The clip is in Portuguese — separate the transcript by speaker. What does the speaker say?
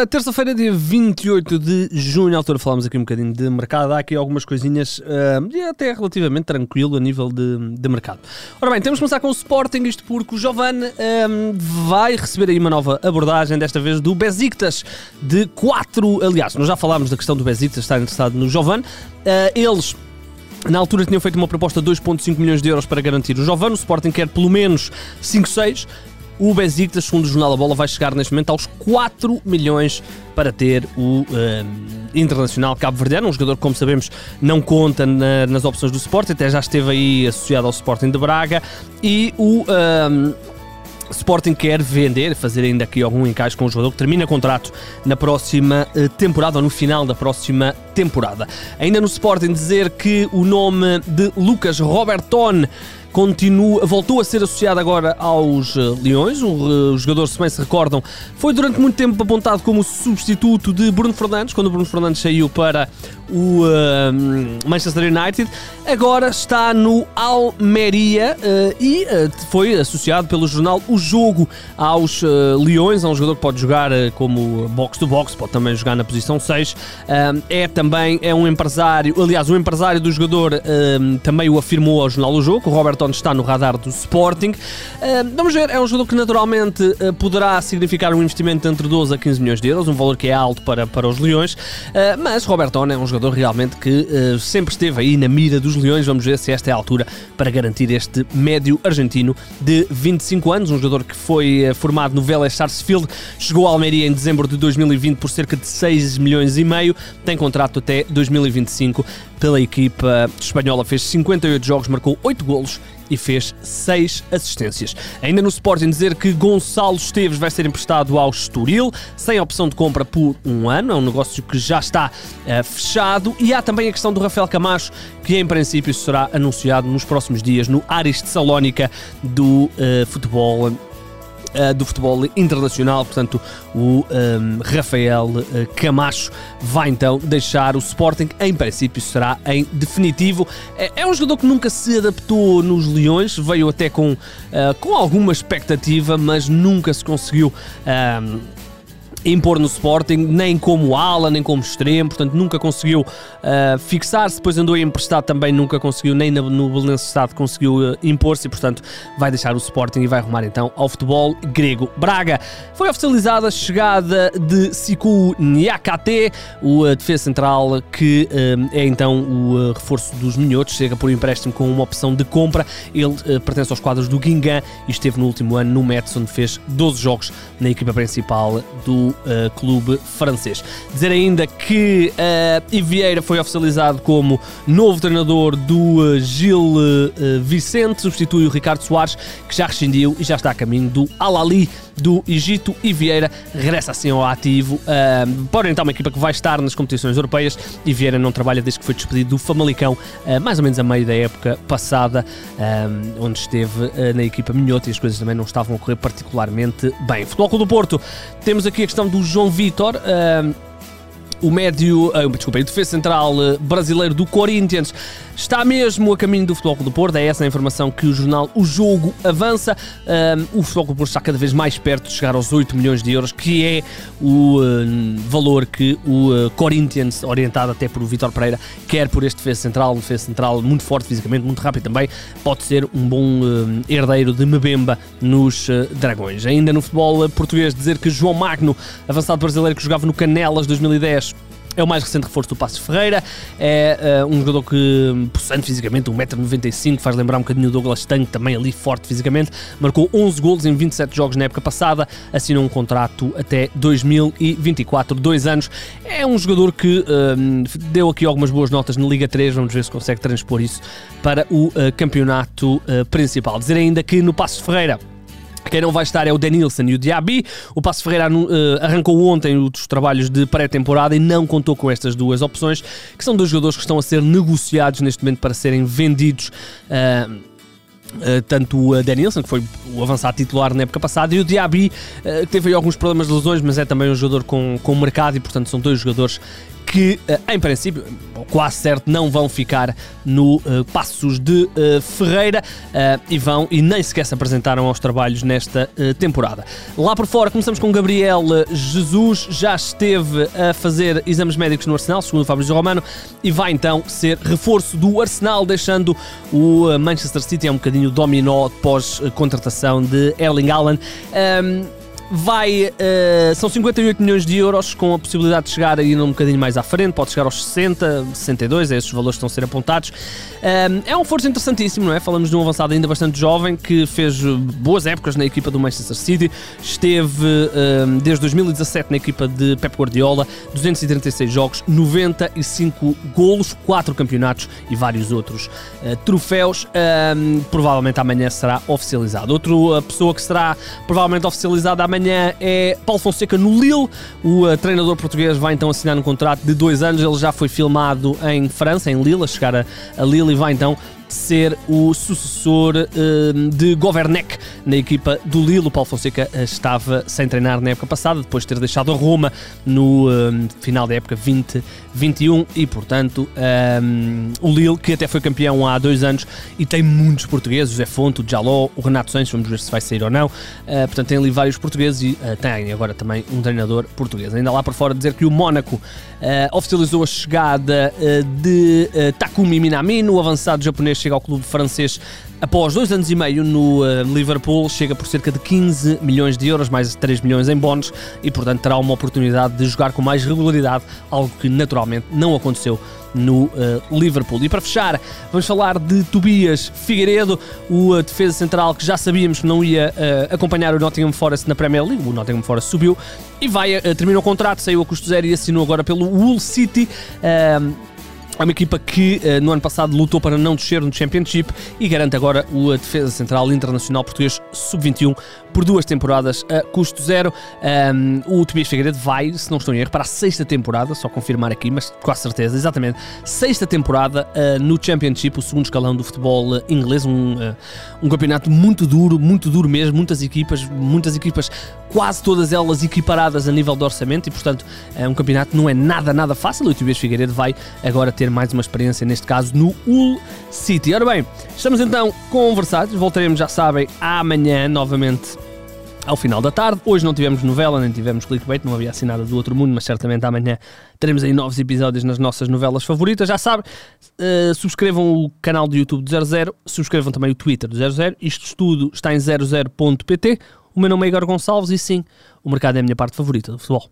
Speaker 1: Ora, terça-feira, dia 28 de junho, à altura falámos aqui um bocadinho de mercado. Há aqui algumas coisinhas, uh, até relativamente tranquilo a nível de, de mercado. Ora bem, temos que começar com o Sporting, isto porque o Jovan um, vai receber aí uma nova abordagem, desta vez do Besiktas, de 4. Aliás, nós já falámos da questão do Besiktas estar interessado no Jovan. Uh, eles na altura tinham feito uma proposta de 2,5 milhões de euros para garantir o Jovan. O Sporting quer pelo menos 5, 6. O Besiktas, segundo o Jornal da Bola, vai chegar neste momento aos 4 milhões para ter o uh, Internacional Cabo Verdeano, um jogador que, como sabemos, não conta na, nas opções do Sporting, até já esteve aí associado ao Sporting de Braga, e o... Uh, Sporting quer vender, fazer ainda aqui algum encaixe com o jogador que termina contrato na próxima eh, temporada ou no final da próxima temporada. Ainda no Sporting dizer que o nome de Lucas Roberton continua, voltou a ser associado agora aos uh, Leões. O, uh, jogador, se bem se recordam, foi durante muito tempo apontado como substituto de Bruno Fernandes, quando Bruno Fernandes saiu para o uh, Manchester United. Agora está no Almeria e foi associado pelo jornal O Jogo aos Leões. É um jogador que pode jogar como box-to-box, pode também jogar na posição 6. é também é um empresário, aliás, o empresário do jogador também o afirmou ao jornal O Jogo, o Robert Everton está no radar do Sporting. Vamos ver, é um jogador que naturalmente uh, poderá significar um investimento entre 12 a 15 milhões de euros, um valor que é alto para, para os Leões, uh, mas Roberton é um jogador realmente que sempre esteve aí na mira dos Leões. Vamos ver se esta é a altura para garantir este médio argentino de 25 anos, um jogador que foi formado no Vélez Sarsfield, chegou à Almeria em dezembro de 2020 por cerca de 6 milhões e meio, tem contrato até 2025 pela equipa espanhola, fez 58 jogos, marcou 8 golos e fez 6 assistências. Ainda no Sporting dizer que Gonçalo Esteves vai ser emprestado ao Estoril, sem opção de compra por um ano, é um negócio que já está uh, fechado. E há também a questão do Rafael Camacho, que em princípio será anunciado nos próximos dias no Aris de Salónica do uh, futebol uh, do futebol internacional. Portanto, o um, ehm, Rafael uh, Camacho vai então deixar o Sporting. Em princípio, será em definitivo. É, é um jogador que nunca se adaptou nos Leões, veio até com, uh, com alguma expectativa, mas nunca se conseguiu. Ehm, impor no Sporting, nem como ala, nem como extremo, portanto nunca conseguiu uh, fixar-se, depois andou emprestado também, nunca conseguiu, nem no Belenenses Estado conseguiu uh, impor-se e portanto vai deixar o Sporting e vai arrumar então ao futebol grego. Braga, foi oficializada a chegada de Siku Nyakate, o uh, defesa central que é então o reforço dos minhotos, chega por empréstimo com uma opção de compra, ele pertence aos quadros do Guingamp e esteve no último ano no onde fez 12 jogos na equipa principal do uh, clube francês. Dizer ainda que uh, Vieira foi oficializado como novo treinador do uh, Gil Vicente, substitui o Ricardo Soares, que já rescindiu e já está a caminho do Al-Ali do Egito e Vieira regressa assim ao ativo. Uh, porém, então, uma equipa que vai estar nas competições europeias e Vieira não trabalha desde que foi despedido do Famalicão, uh, mais ou menos a meio da época passada, uh, onde esteve uh, na equipa Minhoto e as coisas também não estavam a correr particularmente bem. Futebol Clube do Porto, temos aqui a questão do João Vitor o médio, uh, desculpa, o defesa central uh, brasileiro do Corinthians está mesmo a caminho do Futebol Clube do Porto. É essa a informação que o jornal O Jogo avança. Um, o Futebol Clube do Porto está cada vez mais perto de chegar aos 8 milhões de euros, que é o valor que o Corinthians, orientado até por Vitor Pereira, quer por este defesa central. Um defesa central muito forte fisicamente, muito rápido também. Pode ser um bom herdeiro de Mebemba nos Dragões. Ainda no futebol português, dizer que João Magno, avançado brasileiro que jogava no Canelas 2010, é o mais recente reforço do Passos Ferreira. É uh, um jogador que, possante fisicamente, 1,95m, faz lembrar um bocadinho o Douglas Tank, também ali forte fisicamente. Marcou 11 golos em 27 jogos na época passada. Assinou um contrato até 2024, dois anos. É um jogador que uh, deu aqui algumas boas notas na Liga 3. Vamos ver se consegue transpor isso para o uh, campeonato principal. Dizer ainda que no Passos Ferreira quem não vai estar é o Denilson e o Diaby. O Passo Ferreira uh, arrancou ontem os trabalhos de pré-temporada e não contou com estas duas opções, que são dois jogadores que estão a ser negociados neste momento para serem vendidos. Uh, Uh, tanto o Danielson, que foi o avançado titular na época passada, e o Diaby, uh, que teve alguns problemas de lesões, mas é também um jogador com, com mercado e, portanto, são dois jogadores que, em princípio, quase certo, não vão ficar no Passos de Ferreira e vão e nem sequer se apresentaram aos trabalhos nesta temporada. Lá por fora, começamos com Gabriel Jesus, já esteve a fazer exames médicos no Arsenal, segundo o Fabrício Romano, e vai então ser reforço do Arsenal, deixando o Manchester City é um bocadinho dominó pós-contratação de Erling Haaland. Um, vai. Uh, são 58 milhões de euros, com a possibilidade de chegar ainda um bocadinho mais à frente, pode chegar aos 60, 62, é esses valores que estão a ser apontados. Uh, é um forço interessantíssimo, não é? Falamos de um avançado ainda bastante jovem que fez boas épocas na equipa do Manchester City, esteve uh, desde 2017 na equipa de Pep Guardiola, 236 jogos, 95 golos, 4 campeonatos e vários outros troféus. provavelmente amanhã será oficializado. Outra pessoa que será provavelmente oficializada amanhã amanhã é Paulo Fonseca no Lille. O uh, treinador português vai então assinar um contrato de dois anos. Ele já foi filmado em França, em Lille, a chegar a, a Lille e vai então ser o sucessor uh, de Governec na equipa do Lille. O Paulo Fonseca uh, estava sem treinar na época passada, depois de ter deixado a Roma no uh, final da época 2021 e, portanto, o Lille, que até foi campeão há dois anos e tem muitos portugueses, o Zé Fonto, o Jaló, o Renato Santos, vamos ver se vai sair ou não. portanto, tem ali vários portugueses e tem agora também um treinador português. Ainda lá por fora dizer que o Mónaco oficializou a chegada de Takumi Minamino, o avançado japonês chega ao clube francês após dois anos e meio no uh, Liverpool, chega por cerca de 15 milhões de euros, mais 3 milhões em bónus, e portanto terá uma oportunidade de jogar com mais regularidade, algo que naturalmente não aconteceu no uh, Liverpool. E para fechar, vamos falar de Tobias Figueiredo, o uh, defesa central que já sabíamos que não ia uh, acompanhar o Nottingham Forest na Premier League. O Nottingham Forest subiu e vai, terminou o contrato, saiu a custo zero e assinou agora pelo Hull City. É uma equipa que uh, no ano passado lutou para não descer no Championship e garante agora o defesa central internacional português sub-21 por duas temporadas a custo zero. Um, o Tobias Figueiredo vai, se não estou em erro, para a sexta temporada, só confirmar aqui, mas com a certeza, exatamente, sexta temporada uh, no Championship, o segundo escalão do futebol uh, inglês, um, um campeonato muito duro, muito duro mesmo, muitas equipas, muitas equipas, quase todas elas equiparadas a nível de orçamento e, portanto, é um campeonato não é nada, nada fácil. O Tobias Figueiredo vai agora ter mais uma experiência, neste caso, no Hull City. Ora bem, estamos então conversados, voltaremos, já sabem, amanhã novamente ao final da tarde. Hoje não tivemos novela, nem tivemos clickbait, não havia assinada do outro mundo, mas certamente amanhã teremos aí novos episódios nas nossas novelas favoritas. Já sabe, uh, subscrevam o canal do YouTube do 00, subscrevam também o Twitter do 00. Isto tudo está em 00.pt. O meu nome é Igor Gonçalves e sim, o mercado é a minha parte favorita do futebol.